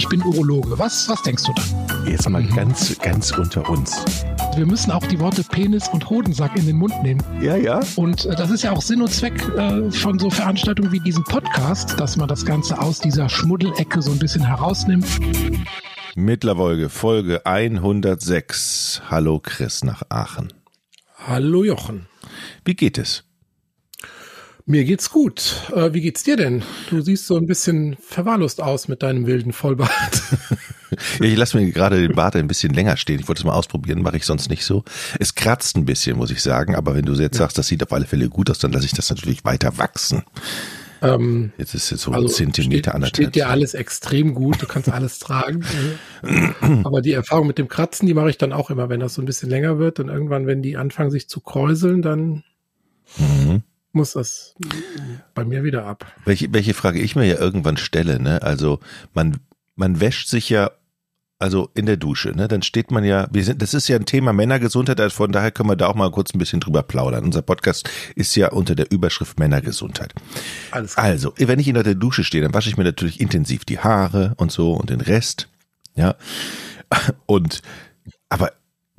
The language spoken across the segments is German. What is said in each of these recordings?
ich bin Urologe. Was, was denkst du dann? Jetzt mal ganz, ganz unter uns. Wir müssen auch die Worte Penis und Hodensack in den Mund nehmen. Ja, ja. Und äh, das ist ja auch Sinn und Zweck äh, von so Veranstaltungen wie diesem Podcast, dass man das Ganze aus dieser Schmuddelecke so ein bisschen herausnimmt. Mittlerweile Folge 106. Hallo Chris nach Aachen. Hallo Jochen. Wie geht es? Mir geht's gut. Äh, wie geht's dir denn? Du siehst so ein bisschen verwahrlost aus mit deinem wilden Vollbart. ja, ich lasse mir gerade den Bart ein bisschen länger stehen. Ich wollte es mal ausprobieren, mache ich sonst nicht so. Es kratzt ein bisschen, muss ich sagen. Aber wenn du jetzt sagst, das sieht auf alle Fälle gut aus, dann lasse ich das natürlich weiter wachsen. Ähm, jetzt ist es so also ein Zentimeter steht, Steht dir alles extrem gut, du kannst alles tragen. Aber die Erfahrung mit dem Kratzen, die mache ich dann auch immer, wenn das so ein bisschen länger wird. Und irgendwann, wenn die anfangen sich zu kräuseln, dann mhm muss das bei mir wieder ab. Welche, welche Frage ich mir ja irgendwann stelle, ne? Also man, man wäscht sich ja also in der Dusche, ne? Dann steht man ja, wir sind, das ist ja ein Thema Männergesundheit, also von daher können wir da auch mal kurz ein bisschen drüber plaudern. Unser Podcast ist ja unter der Überschrift Männergesundheit. Alles klar. Also, wenn ich in der Dusche stehe, dann wasche ich mir natürlich intensiv die Haare und so und den Rest, ja. Und aber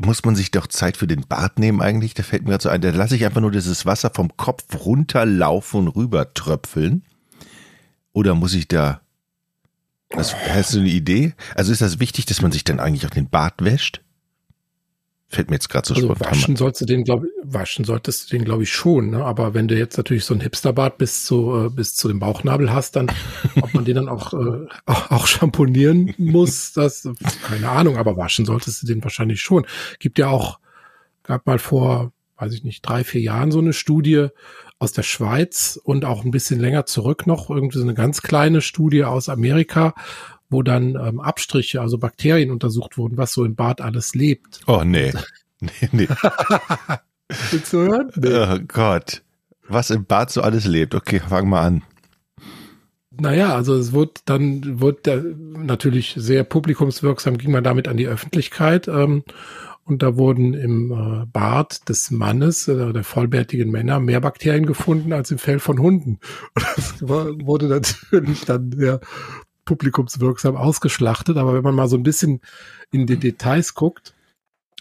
muss man sich doch Zeit für den Bart nehmen eigentlich? Da fällt mir gerade so ein, da lasse ich einfach nur dieses Wasser vom Kopf runterlaufen und rüber tröpfeln. Oder muss ich da, was, hast du eine Idee? Also ist das wichtig, dass man sich dann eigentlich auch den Bart wäscht? Fällt mir jetzt gerade so also spontan. Waschen solltest du den, glaube waschen solltest du den, glaube ich, schon. Ne? Aber wenn du jetzt natürlich so ein Hipsterbart bis zu äh, bis zu dem Bauchnabel hast, dann ob man den dann auch äh, auch, auch schamponieren muss, das keine Ahnung. Aber waschen solltest du den wahrscheinlich schon. Gibt ja auch gab mal vor, weiß ich nicht, drei vier Jahren so eine Studie aus der Schweiz und auch ein bisschen länger zurück noch irgendwie so eine ganz kleine Studie aus Amerika, wo dann ähm, Abstriche, also Bakterien untersucht wurden, was so im Bad alles lebt. Oh nee. nee, nee. Willst du hören? Nee. Oh Gott. Was im Bad so alles lebt. Okay, fang mal an. Naja, also es wurde dann, wurde natürlich sehr publikumswirksam, ging man damit an die Öffentlichkeit. Ähm, und da wurden im äh, Bart des Mannes, äh, der vollbärtigen Männer, mehr Bakterien gefunden als im Fell von Hunden. Und das war, wurde natürlich dann sehr publikumswirksam ausgeschlachtet. Aber wenn man mal so ein bisschen in die Details guckt,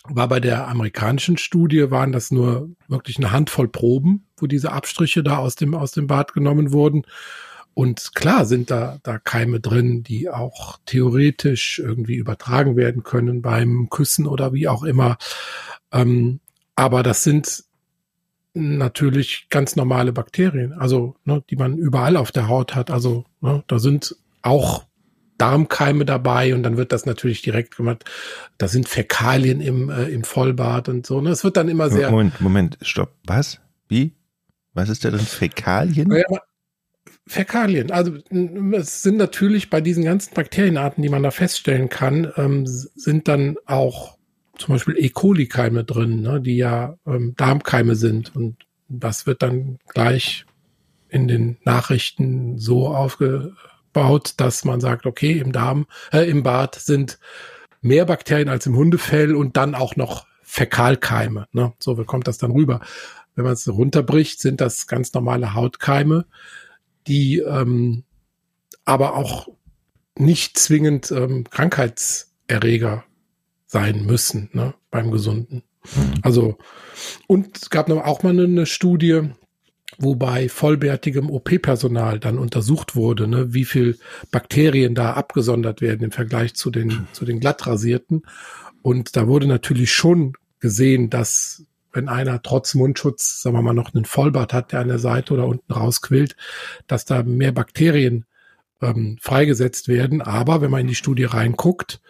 war bei der amerikanischen Studie waren das nur wirklich eine Handvoll Proben, wo diese Abstriche da aus dem, aus dem Bad genommen wurden. Und klar sind da, da Keime drin, die auch theoretisch irgendwie übertragen werden können beim Küssen oder wie auch immer. Ähm, aber das sind natürlich ganz normale Bakterien, also ne, die man überall auf der Haut hat. Also ne, da sind auch Darmkeime dabei und dann wird das natürlich direkt gemacht. Da sind Fäkalien im, äh, im Vollbad und so. Ne? Es wird dann immer sehr. Moment, Moment, stopp. Was? Wie? Was ist da denn Fäkalien? Ja, Fäkalien. Also es sind natürlich bei diesen ganzen Bakterienarten, die man da feststellen kann, ähm, sind dann auch zum Beispiel E. coli-Keime drin, ne, die ja ähm, Darmkeime sind. Und das wird dann gleich in den Nachrichten so aufge baut, dass man sagt, okay, im Darm, äh, im Bad sind mehr Bakterien als im Hundefell und dann auch noch Fäkalkeime. Ne? So kommt das dann rüber. Wenn man es runterbricht, sind das ganz normale Hautkeime, die ähm, aber auch nicht zwingend ähm, Krankheitserreger sein müssen ne, beim Gesunden. Mhm. Also, und es gab noch auch mal eine, eine Studie, wobei vollbärtigem OP-Personal dann untersucht wurde, ne, wie viel Bakterien da abgesondert werden im Vergleich zu den, zu den glattrasierten. Und da wurde natürlich schon gesehen, dass wenn einer trotz Mundschutz, sagen wir mal, noch einen Vollbart hat, der an der Seite oder unten rausquillt, dass da mehr Bakterien ähm, freigesetzt werden. Aber wenn man in die Studie reinguckt,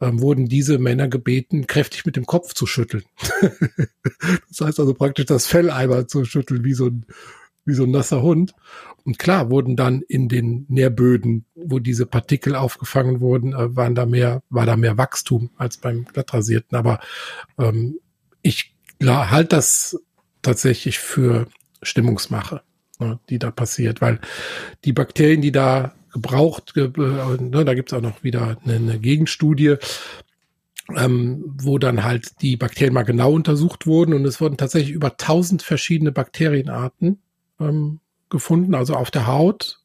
ähm, wurden diese Männer gebeten, kräftig mit dem Kopf zu schütteln. das heißt also praktisch das Fell einmal zu schütteln, wie so ein, wie so ein nasser Hund. Und klar wurden dann in den Nährböden, wo diese Partikel aufgefangen wurden, äh, waren da mehr, war da mehr Wachstum als beim glattrasierten. Aber ähm, ich halte das tatsächlich für Stimmungsmache, ne, die da passiert, weil die Bakterien, die da gebraucht. Ge ne, da gibt's auch noch wieder eine, eine Gegenstudie, ähm, wo dann halt die Bakterien mal genau untersucht wurden und es wurden tatsächlich über tausend verschiedene Bakterienarten ähm, gefunden, also auf der Haut.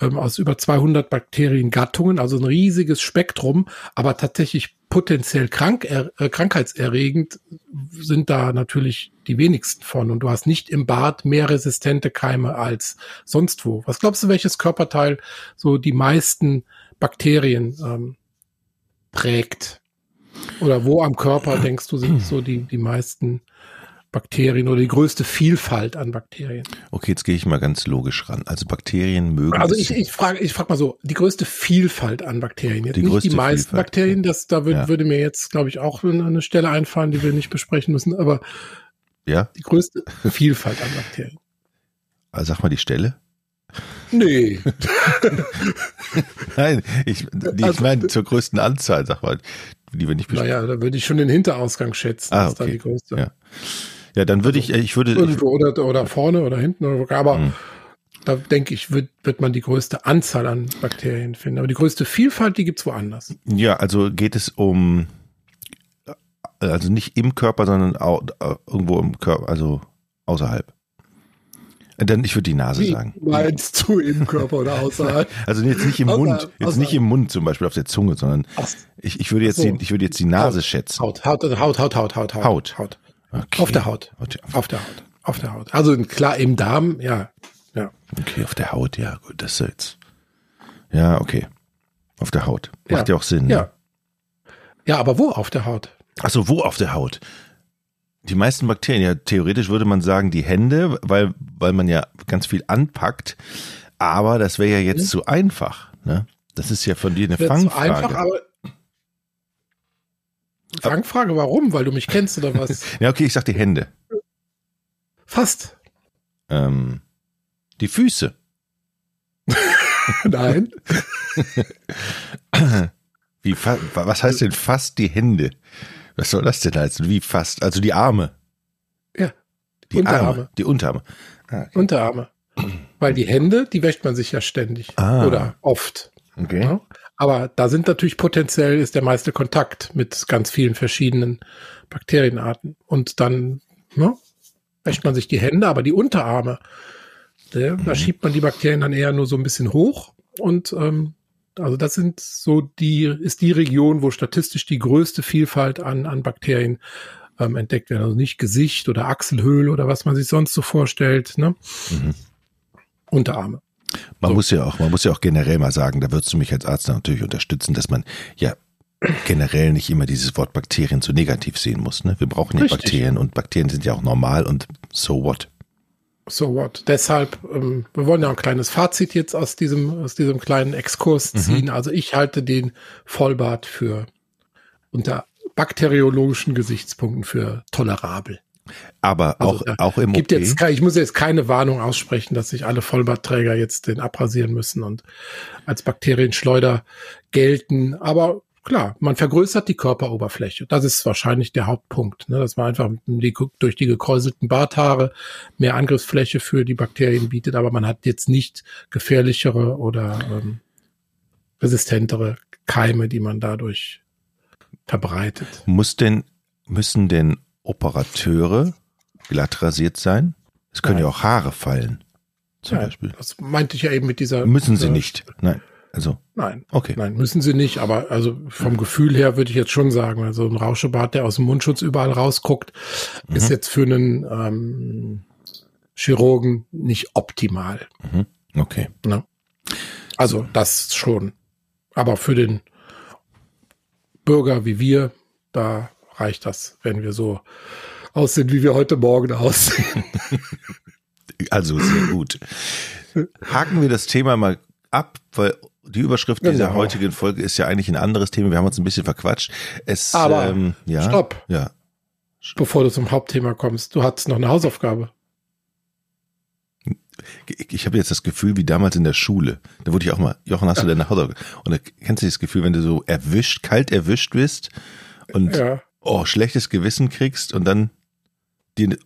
ähm, aus über 200 Bakteriengattungen, also ein riesiges Spektrum, aber tatsächlich potenziell krank, äh, krankheitserregend sind da natürlich die wenigsten von. Und du hast nicht im Bad mehr resistente Keime als sonst wo. Was glaubst du, welches Körperteil so die meisten Bakterien ähm, prägt? Oder wo am Körper denkst du sind so die, die meisten Bakterien oder die größte Vielfalt an Bakterien. Okay, jetzt gehe ich mal ganz logisch ran. Also Bakterien mögen. Also ich, ich frage ich frag mal so, die größte Vielfalt an Bakterien. Jetzt die nicht die meisten Vielfalt. Bakterien, das, da würd, ja. würde mir jetzt, glaube ich, auch eine Stelle einfallen, die wir nicht besprechen müssen, aber ja? die größte Vielfalt an Bakterien. Also sag mal die Stelle. Nee. Nein, ich, die, also, ich meine zur größten Anzahl, sag mal, die wir nicht besprechen. Naja, da würde ich schon den Hinterausgang schätzen. Ah, okay. Das ist da die größte. Ja. Ja, dann würde ich, ich würde. Irgendwo oder, oder vorne oder hinten, aber hm. da denke ich, wird, wird man die größte Anzahl an Bakterien finden. Aber die größte Vielfalt, die gibt's woanders. Ja, also geht es um, also nicht im Körper, sondern auch, irgendwo im Körper, also außerhalb. Dann, ich würde die Nase Wie sagen. Meinst du im Körper oder außerhalb? Also jetzt nicht im Außer, Mund, jetzt außerhalb. nicht im Mund zum Beispiel auf der Zunge, sondern ich, ich würde jetzt so. die, ich würde jetzt die Nase Haut, schätzen. Haut, Haut, Haut, Haut, Haut, Haut, Haut. Haut. Okay. Auf der Haut. Auf der Haut. Auf der Haut. Also klar im Darm, ja. Ja. Okay, auf der Haut, ja, gut, das ist jetzt. Ja, okay. Auf der Haut. Macht ja, ja auch Sinn. Ja. Ne? Ja, aber wo auf der Haut? Achso, wo auf der Haut? Die meisten Bakterien, ja, theoretisch würde man sagen, die Hände, weil, weil man ja ganz viel anpackt. Aber das wäre ja jetzt mhm. zu einfach, ne? Das ist ja von dir eine Fangfrage. Zu einfach, aber Fangfrage, warum? Weil du mich kennst oder was? ja, okay, ich sag die Hände. Fast. Ähm, die Füße. Nein. Wie was heißt denn fast die Hände? Was soll das denn heißen? Wie fast? Also die Arme. Ja. Die Unterarme. Arme. Die Unterarme. Ah, okay. Unterarme. Weil die Hände, die wäscht man sich ja ständig. Ah. Oder oft. Okay. Ja? Aber da sind natürlich potenziell ist der meiste Kontakt mit ganz vielen verschiedenen Bakterienarten. Und dann ne, wäscht man sich die Hände, aber die Unterarme, der, mhm. da schiebt man die Bakterien dann eher nur so ein bisschen hoch. Und ähm, also das sind so die, ist die Region, wo statistisch die größte Vielfalt an, an Bakterien ähm, entdeckt werden. Also nicht Gesicht oder Achselhöhle oder was man sich sonst so vorstellt. Ne? Mhm. Unterarme. Man so. muss ja auch, man muss ja auch generell mal sagen, da würdest du mich als Arzt natürlich unterstützen, dass man ja generell nicht immer dieses Wort Bakterien so negativ sehen muss. Ne? Wir brauchen ja Richtig. Bakterien und Bakterien sind ja auch normal und so what? So what? Deshalb, ähm, wir wollen ja ein kleines Fazit jetzt aus diesem, aus diesem kleinen Exkurs mhm. ziehen. Mhm. Also ich halte den Vollbart für unter bakteriologischen Gesichtspunkten für tolerabel. Aber also auch, auch im gibt OP? Jetzt, ich muss jetzt keine Warnung aussprechen, dass sich alle Vollbartträger jetzt den abrasieren müssen und als Bakterienschleuder gelten. Aber klar, man vergrößert die Körperoberfläche. Das ist wahrscheinlich der Hauptpunkt, ne? dass man einfach die, durch die gekräuselten Barthaare mehr Angriffsfläche für die Bakterien bietet, aber man hat jetzt nicht gefährlichere oder ähm, resistentere Keime, die man dadurch verbreitet. Muss denn, müssen denn Operateure glatt rasiert sein? Es können Nein. ja auch Haare fallen. Zum ja, Beispiel. Das meinte ich ja eben mit dieser. Müssen sie nicht. Nein. Also. Nein. Okay. Nein, müssen sie nicht. Aber also vom Gefühl her würde ich jetzt schon sagen, also ein Rauschebart, der aus dem Mundschutz überall rausguckt, mhm. ist jetzt für einen ähm, Chirurgen nicht optimal. Mhm. Okay. Ne? Also das schon. Aber für den Bürger wie wir, da reicht das, wenn wir so aussehen, wie wir heute Morgen aussehen. Also sehr gut. Haken wir das Thema mal ab, weil die Überschrift genau. dieser heutigen Folge ist ja eigentlich ein anderes Thema. Wir haben uns ein bisschen verquatscht. Es, Aber ähm, ja, stopp. Ja. Bevor du zum Hauptthema kommst, du hattest noch eine Hausaufgabe. Ich, ich habe jetzt das Gefühl, wie damals in der Schule. Da wurde ich auch mal, Jochen, hast ja. du deine Hausaufgabe? Und da kennst du das Gefühl, wenn du so erwischt, kalt erwischt bist und ja oh, schlechtes Gewissen kriegst und dann dir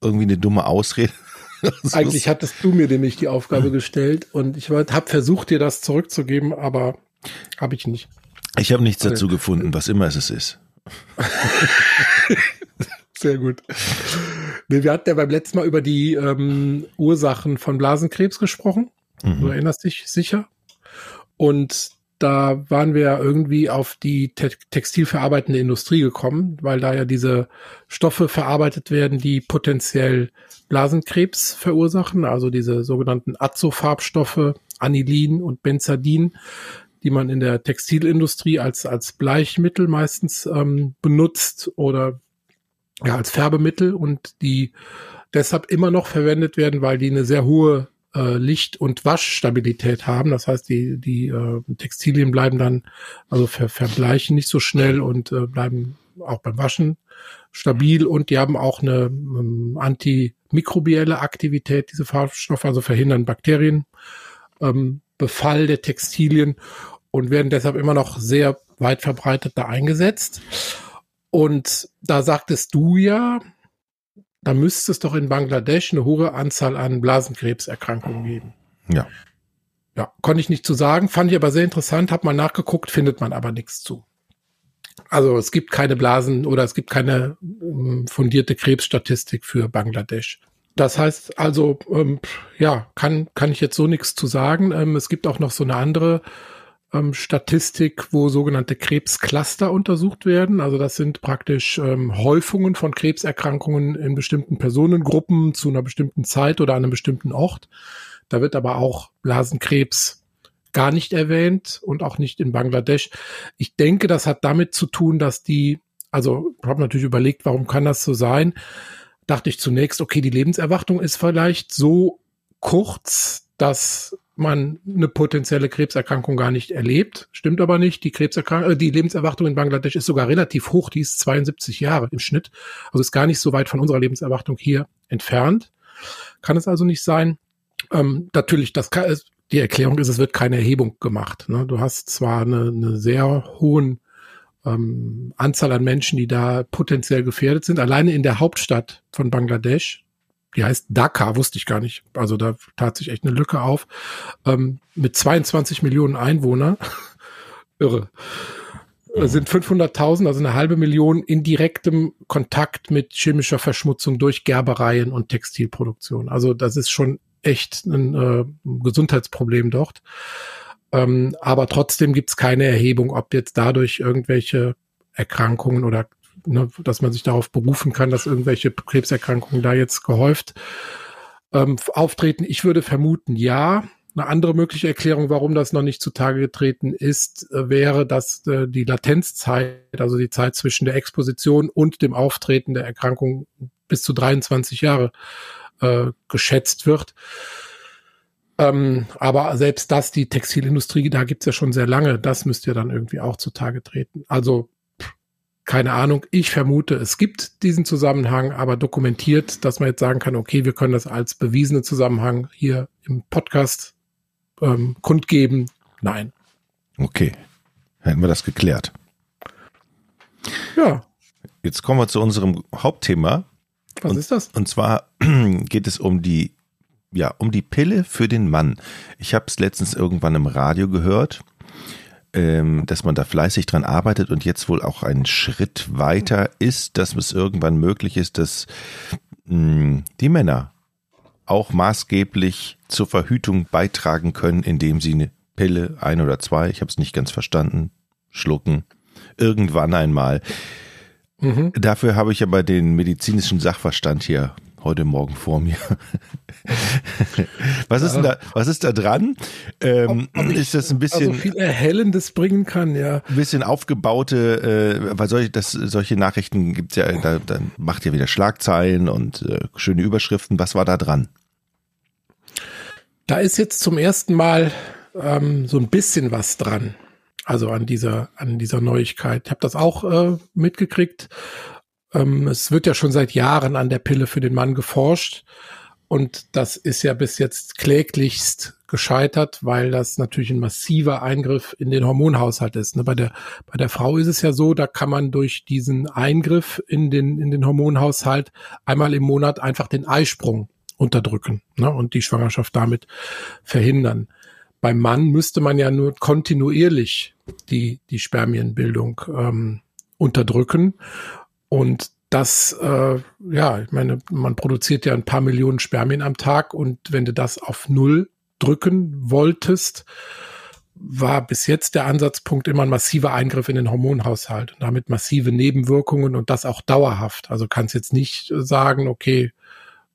irgendwie eine dumme Ausrede. Eigentlich hattest du mir nämlich die Aufgabe gestellt und ich habe versucht, dir das zurückzugeben, aber habe ich nicht. Ich habe nichts dazu gefunden, was immer es ist. Sehr gut. Nee, wir hatten ja beim letzten Mal über die ähm, Ursachen von Blasenkrebs gesprochen. Mhm. Du erinnerst dich sicher? Und da waren wir ja irgendwie auf die te textilverarbeitende Industrie gekommen, weil da ja diese Stoffe verarbeitet werden, die potenziell Blasenkrebs verursachen, also diese sogenannten Azofarbstoffe, Anilin und Benzadin, die man in der Textilindustrie als, als Bleichmittel meistens ähm, benutzt oder ja, als Färbemittel und die deshalb immer noch verwendet werden, weil die eine sehr hohe äh, Licht- und Waschstabilität haben. Das heißt, die, die äh, Textilien bleiben dann, also ver, verbleichen nicht so schnell und äh, bleiben auch beim Waschen stabil und die haben auch eine ähm, antimikrobielle Aktivität, diese Farbstoffe, also verhindern Bakterien, ähm, Befall der Textilien und werden deshalb immer noch sehr weit verbreitet da eingesetzt. Und da sagtest du ja, da müsste es doch in Bangladesch eine hohe Anzahl an Blasenkrebserkrankungen geben. Ja. Ja, konnte ich nicht zu sagen, fand ich aber sehr interessant, habe mal nachgeguckt, findet man aber nichts zu. Also es gibt keine Blasen oder es gibt keine ähm, fundierte Krebsstatistik für Bangladesch. Das heißt also, ähm, ja, kann, kann ich jetzt so nichts zu sagen. Ähm, es gibt auch noch so eine andere ähm, Statistik, wo sogenannte Krebscluster untersucht werden. Also das sind praktisch ähm, Häufungen von Krebserkrankungen in bestimmten Personengruppen zu einer bestimmten Zeit oder an einem bestimmten Ort. Da wird aber auch Blasenkrebs gar nicht erwähnt und auch nicht in Bangladesch. Ich denke, das hat damit zu tun, dass die, also ich habe natürlich überlegt, warum kann das so sein? Dachte ich zunächst, okay, die Lebenserwartung ist vielleicht so kurz, dass man eine potenzielle Krebserkrankung gar nicht erlebt. Stimmt aber nicht. Die Krebserkrankung, äh, die Lebenserwartung in Bangladesch ist sogar relativ hoch. Die ist 72 Jahre im Schnitt. Also ist gar nicht so weit von unserer Lebenserwartung hier entfernt. Kann es also nicht sein. Ähm, natürlich, das kann, die Erklärung ist, es wird keine Erhebung gemacht. Ne? Du hast zwar eine, eine sehr hohen ähm, Anzahl an Menschen, die da potenziell gefährdet sind. Alleine in der Hauptstadt von Bangladesch, die heißt Dhaka, wusste ich gar nicht. Also da tat sich echt eine Lücke auf. Ähm, mit 22 Millionen Einwohnern. Irre. Mhm. Sind 500.000, also eine halbe Million in direktem Kontakt mit chemischer Verschmutzung durch Gerbereien und Textilproduktion. Also das ist schon echt ein äh, Gesundheitsproblem dort. Ähm, aber trotzdem gibt es keine Erhebung, ob jetzt dadurch irgendwelche Erkrankungen oder ne, dass man sich darauf berufen kann, dass irgendwelche Krebserkrankungen da jetzt gehäuft ähm, auftreten. Ich würde vermuten, ja. Eine andere mögliche Erklärung, warum das noch nicht zutage getreten ist, äh, wäre, dass äh, die Latenzzeit, also die Zeit zwischen der Exposition und dem Auftreten der Erkrankung bis zu 23 Jahre äh, geschätzt wird. Ähm, aber selbst das, die Textilindustrie, da gibt's ja schon sehr lange, das müsste ja dann irgendwie auch zutage treten. Also keine Ahnung. Ich vermute, es gibt diesen Zusammenhang, aber dokumentiert, dass man jetzt sagen kann, okay, wir können das als bewiesenen Zusammenhang hier im Podcast ähm, kundgeben. Nein. Okay. Hätten wir das geklärt. Ja. Jetzt kommen wir zu unserem Hauptthema. Was und, ist das? Und zwar geht es um die, ja, um die Pille für den Mann. Ich habe es letztens irgendwann im Radio gehört dass man da fleißig dran arbeitet und jetzt wohl auch einen Schritt weiter ist, dass es irgendwann möglich ist, dass mh, hm, die Männer auch maßgeblich zur Verhütung beitragen können, indem sie eine Pille, ein oder zwei, ich habe es nicht ganz verstanden, schlucken, irgendwann einmal. Mhm. Dafür habe ich aber den medizinischen Sachverstand hier heute Morgen vor mir. was ist denn da, was ist da dran? Ähm, ob, ob ist das ein bisschen. Also viel Erhellendes bringen kann, ja. Ein bisschen aufgebaute, äh, weil solche, das, solche Nachrichten gibt's ja, da, da macht ja wieder Schlagzeilen und äh, schöne Überschriften. Was war da dran? Da ist jetzt zum ersten Mal ähm, so ein bisschen was dran. Also an dieser, an dieser Neuigkeit. Ich habe das auch äh, mitgekriegt. Ähm, es wird ja schon seit Jahren an der Pille für den Mann geforscht. Und das ist ja bis jetzt kläglichst gescheitert, weil das natürlich ein massiver Eingriff in den Hormonhaushalt ist. Ne, bei der, bei der Frau ist es ja so, da kann man durch diesen Eingriff in den, in den Hormonhaushalt einmal im Monat einfach den Eisprung unterdrücken ne, und die Schwangerschaft damit verhindern. Beim Mann müsste man ja nur kontinuierlich die, die Spermienbildung ähm, unterdrücken. Und das, äh, ja, ich meine, man produziert ja ein paar Millionen Spermien am Tag und wenn du das auf null unterdrücken wolltest, war bis jetzt der Ansatzpunkt immer ein massiver Eingriff in den Hormonhaushalt und damit massive Nebenwirkungen und das auch dauerhaft. Also kannst jetzt nicht sagen, okay,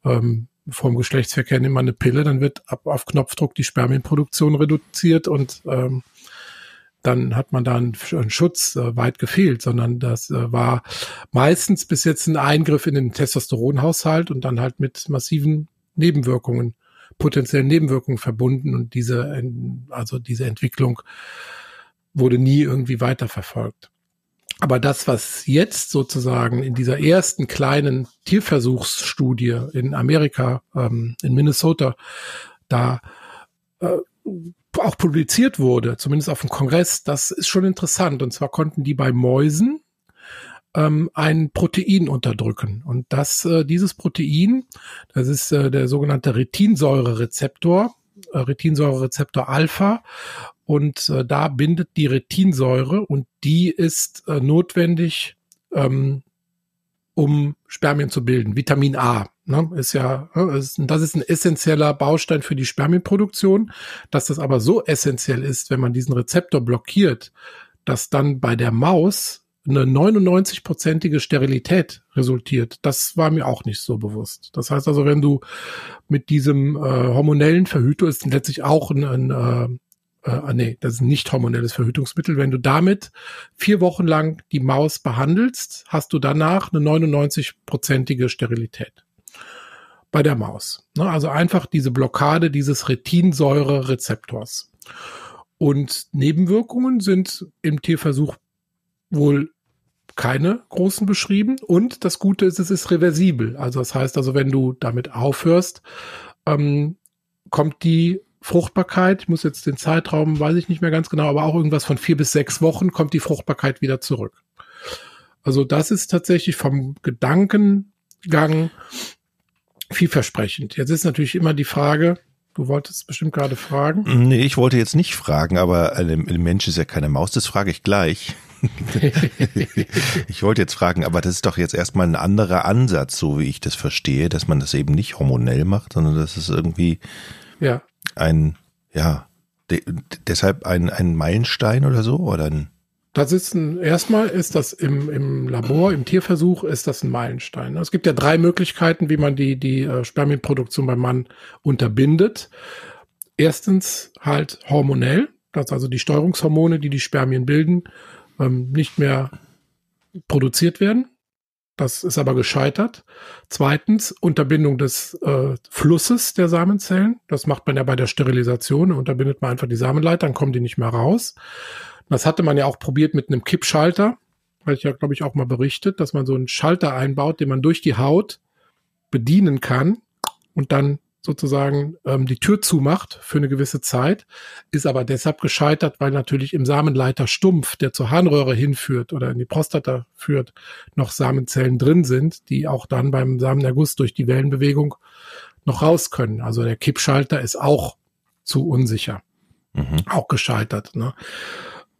ähm, vom Geschlechtsverkehr nimmt man eine Pille, dann wird ab, auf Knopfdruck die Spermienproduktion reduziert und ähm, dann hat man da einen, Schutz äh, weit gefehlt, sondern das äh, war meistens bis jetzt ein Eingriff in den Testosteronhaushalt und dann halt mit massiven Nebenwirkungen, potenziellen Nebenwirkungen verbunden und diese, also diese Entwicklung wurde nie irgendwie weiterverfolgt. Aber das, was jetzt sozusagen in dieser ersten kleinen Tierversuchsstudie in Amerika, ähm, in Minnesota, da äh, auch publiziert wurde, zumindest auf dem Kongress, das ist schon interessant. Und zwar konnten die bei Mäusen ähm, ein Protein unterdrücken. Und das, äh, dieses Protein, das ist äh, der sogenannte Retinsäurerezeptor, äh, Retinsäurerezeptor Alpha. Und äh, da bindet die Retinsäure und die ist äh, notwendig, ähm, um Spermien zu bilden. Vitamin A ne, ist ja, ne, ist, das ist ein essentieller Baustein für die Spermienproduktion. Dass das aber so essentiell ist, wenn man diesen Rezeptor blockiert, dass dann bei der Maus eine 99-prozentige Sterilität resultiert. Das war mir auch nicht so bewusst. Das heißt also, wenn du mit diesem äh, hormonellen Verhüter ist letztlich auch ein, ein äh, äh, nee, das ist ein nicht hormonelles Verhütungsmittel. Wenn du damit vier Wochen lang die Maus behandelst, hast du danach eine 99-prozentige Sterilität bei der Maus. Ne? Also einfach diese Blockade dieses Retinsäure-Rezeptors. Und Nebenwirkungen sind im Tierversuch wohl keine großen beschrieben. Und das Gute ist, es ist reversibel. Also das heißt also, wenn du damit aufhörst, ähm, kommt die Fruchtbarkeit, ich muss jetzt den Zeitraum, weiß ich nicht mehr ganz genau, aber auch irgendwas von vier bis sechs Wochen kommt die Fruchtbarkeit wieder zurück. Also das ist tatsächlich vom Gedankengang vielversprechend. Jetzt ist natürlich immer die Frage, du wolltest bestimmt gerade fragen. Nee, ich wollte jetzt nicht fragen, aber ein Mensch ist ja keine Maus, das frage ich gleich. ich wollte jetzt fragen, aber das ist doch jetzt erstmal ein anderer Ansatz, so wie ich das verstehe, dass man das eben nicht hormonell macht, sondern dass es irgendwie ja. ein, ja, de deshalb ein, ein Meilenstein oder so oder ein das ist ein, erstmal ist das im, im Labor, im Tierversuch ist das ein Meilenstein. Es gibt ja drei Möglichkeiten, wie man die, die äh, Spermienproduktion beim Mann unterbindet. Erstens halt hormonell, dass also die Steuerungshormone, die die Spermien bilden, ähm, nicht mehr produziert werden. Das ist aber gescheitert. Zweitens, Unterbindung des äh, Flusses der Samenzellen. Das macht man ja bei der Sterilisation. Da unterbindet man einfach die Samenleiter, dann kommen die nicht mehr raus. Das hatte man ja auch probiert mit einem Kippschalter. Weil ich ja, glaube ich, auch mal berichtet, dass man so einen Schalter einbaut, den man durch die Haut bedienen kann und dann sozusagen ähm, die Tür zumacht für eine gewisse Zeit, ist aber deshalb gescheitert, weil natürlich im Samenleiter Stumpf, der zur Harnröhre hinführt oder in die Prostata führt, noch Samenzellen drin sind, die auch dann beim Samenerguss durch die Wellenbewegung noch raus können. Also der Kippschalter ist auch zu unsicher. Mhm. Auch gescheitert. Ne?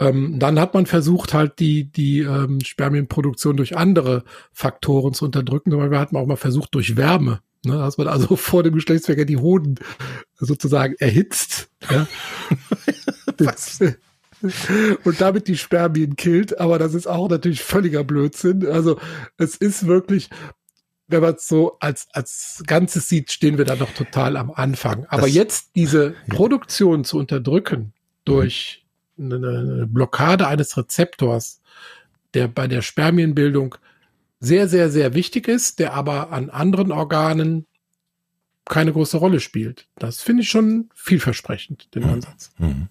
Ähm, dann hat man versucht, halt die, die ähm, Spermienproduktion durch andere Faktoren zu unterdrücken. Zum Beispiel hat man auch mal versucht, durch Wärme Ne, dass man also vor dem Geschlechtsverkehr die Hoden sozusagen erhitzt. Ja. und damit die Spermien killt, aber das ist auch natürlich völliger Blödsinn. Also es ist wirklich, wenn man es so als, als Ganzes sieht, stehen wir da noch total am Anfang. Aber das, jetzt diese Produktion zu unterdrücken durch eine, Blockade eines Rezeptors, der bei der Spermienbildung sehr, sehr, sehr wichtig ist, der aber an anderen Organen keine große Rolle spielt. Das finde ich schon vielversprechend, den mhm. Ansatz. Mhm.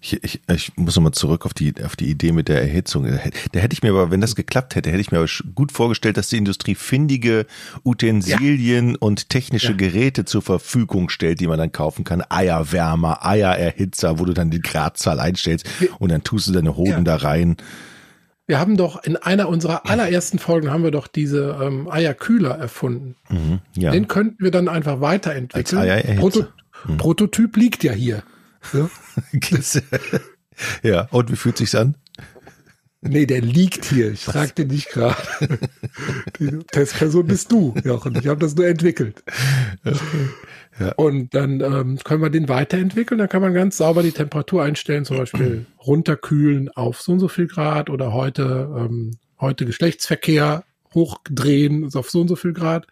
Ich, ich, ich muss nochmal zurück auf die, auf die Idee mit der Erhitzung. Da hätte ich mir aber, wenn das geklappt hätte, hätte ich mir aber gut vorgestellt, dass die Industrie findige Utensilien ja. und technische ja. Geräte zur Verfügung stellt, die man dann kaufen kann. Eierwärmer, Eiererhitzer, wo du dann die Gradzahl einstellst und dann tust du deine Hoden ja. da rein. Wir haben doch in einer unserer allerersten Folgen haben wir doch diese ähm, Eierkühler erfunden. Mhm, ja. Den könnten wir dann einfach weiterentwickeln. Proto mhm. Prototyp liegt ja hier. Ja? ja, und wie fühlt sich's an? Nee, der liegt hier. Ich frag den nicht gerade. Die Testperson bist du, Jochen. Ich habe das nur entwickelt. Ja. Und dann ähm, können wir den weiterentwickeln. Dann kann man ganz sauber die Temperatur einstellen, zum Beispiel runterkühlen auf so und so viel Grad oder heute, ähm, heute Geschlechtsverkehr hochdrehen auf so und so viel Grad.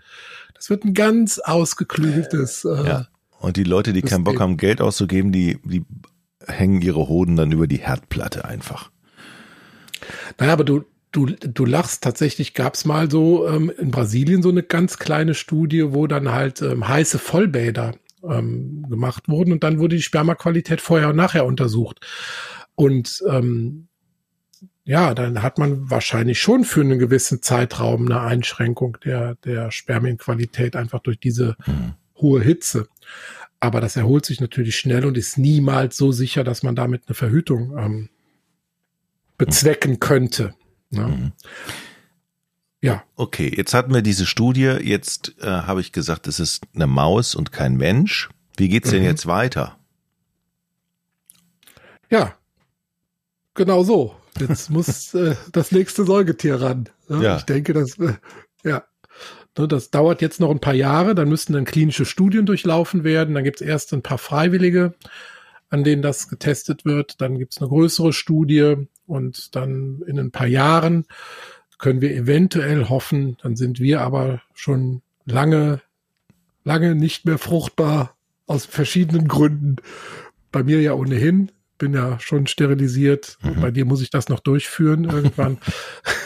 Das wird ein ganz ausgeklügeltes. Äh, ja. Und die Leute, die keinen Bock haben, Geld auszugeben, die, die hängen ihre Hoden dann über die Herdplatte einfach. Naja, aber du, du, du lachst, tatsächlich gab es mal so ähm, in Brasilien so eine ganz kleine Studie, wo dann halt ähm, heiße Vollbäder ähm, gemacht wurden und dann wurde die Spermaqualität vorher und nachher untersucht. Und ähm, ja, dann hat man wahrscheinlich schon für einen gewissen Zeitraum eine Einschränkung der, der Spermienqualität einfach durch diese mhm. hohe Hitze. Aber das erholt sich natürlich schnell und ist niemals so sicher, dass man damit eine Verhütung ähm, bezwecken könnte. Ne? Mhm. Ja. Okay, jetzt hatten wir diese Studie. Jetzt äh, habe ich gesagt, es ist eine Maus und kein Mensch. Wie geht's denn mhm. jetzt weiter? Ja, genau so. Jetzt muss äh, das nächste Säugetier ran. Ne? Ja. Ich denke, das, äh, ja. Ne, das dauert jetzt noch ein paar Jahre, dann müssten dann klinische Studien durchlaufen werden. Dann gibt es erst ein paar Freiwillige, an denen das getestet wird. Dann gibt es eine größere Studie und dann in ein paar Jahren können wir eventuell hoffen, dann sind wir aber schon lange, lange nicht mehr fruchtbar aus verschiedenen Gründen. Bei mir ja ohnehin, bin ja schon sterilisiert. Mhm. Bei dir muss ich das noch durchführen irgendwann.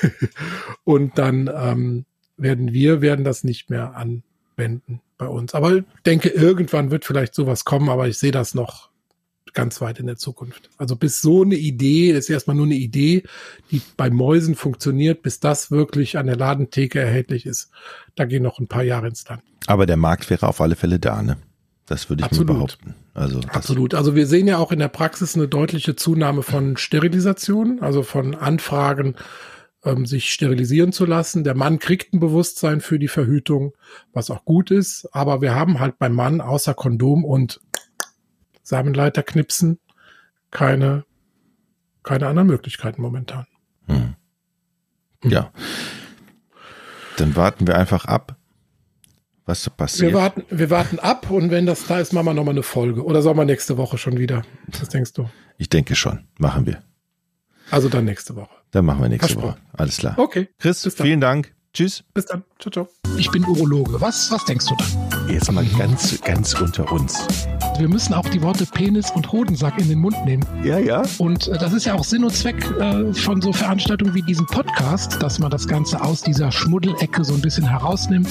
und dann ähm, werden wir werden das nicht mehr anwenden bei uns. Aber ich denke, irgendwann wird vielleicht sowas kommen, aber ich sehe das noch ganz weit in der Zukunft. Also bis so eine Idee, ist erstmal nur eine Idee, die bei Mäusen funktioniert, bis das wirklich an der Ladentheke erhältlich ist, da gehen noch ein paar Jahre ins Land. Aber der Markt wäre auf alle Fälle da, ne? Das würde ich Absolut. mir behaupten. Also Absolut. Also wir sehen ja auch in der Praxis eine deutliche Zunahme von Sterilisationen, also von Anfragen, ähm, sich sterilisieren zu lassen. Der Mann kriegt ein Bewusstsein für die Verhütung, was auch gut ist. Aber wir haben halt beim Mann außer Kondom und Samenleiter knipsen keine, keine anderen Möglichkeiten momentan. Hm. Ja. Dann warten wir einfach ab, was passiert. Wir warten, wir warten ab und wenn das da ist, machen wir nochmal eine Folge. Oder sollen wir nächste Woche schon wieder? Was denkst du? Ich denke schon. Machen wir. Also dann nächste Woche. Dann machen wir nächste Woche. Alles klar. Okay. Chris, vielen Dank. Tschüss. Bis dann. Ciao, ciao. Ich bin Urologe. Was, was denkst du dann? Jetzt mal ganz, ganz unter uns. Wir müssen auch die Worte Penis und Hodensack in den Mund nehmen. Ja, ja. Und äh, das ist ja auch Sinn und Zweck äh, von so Veranstaltungen wie diesem Podcast, dass man das Ganze aus dieser Schmuddelecke so ein bisschen herausnimmt.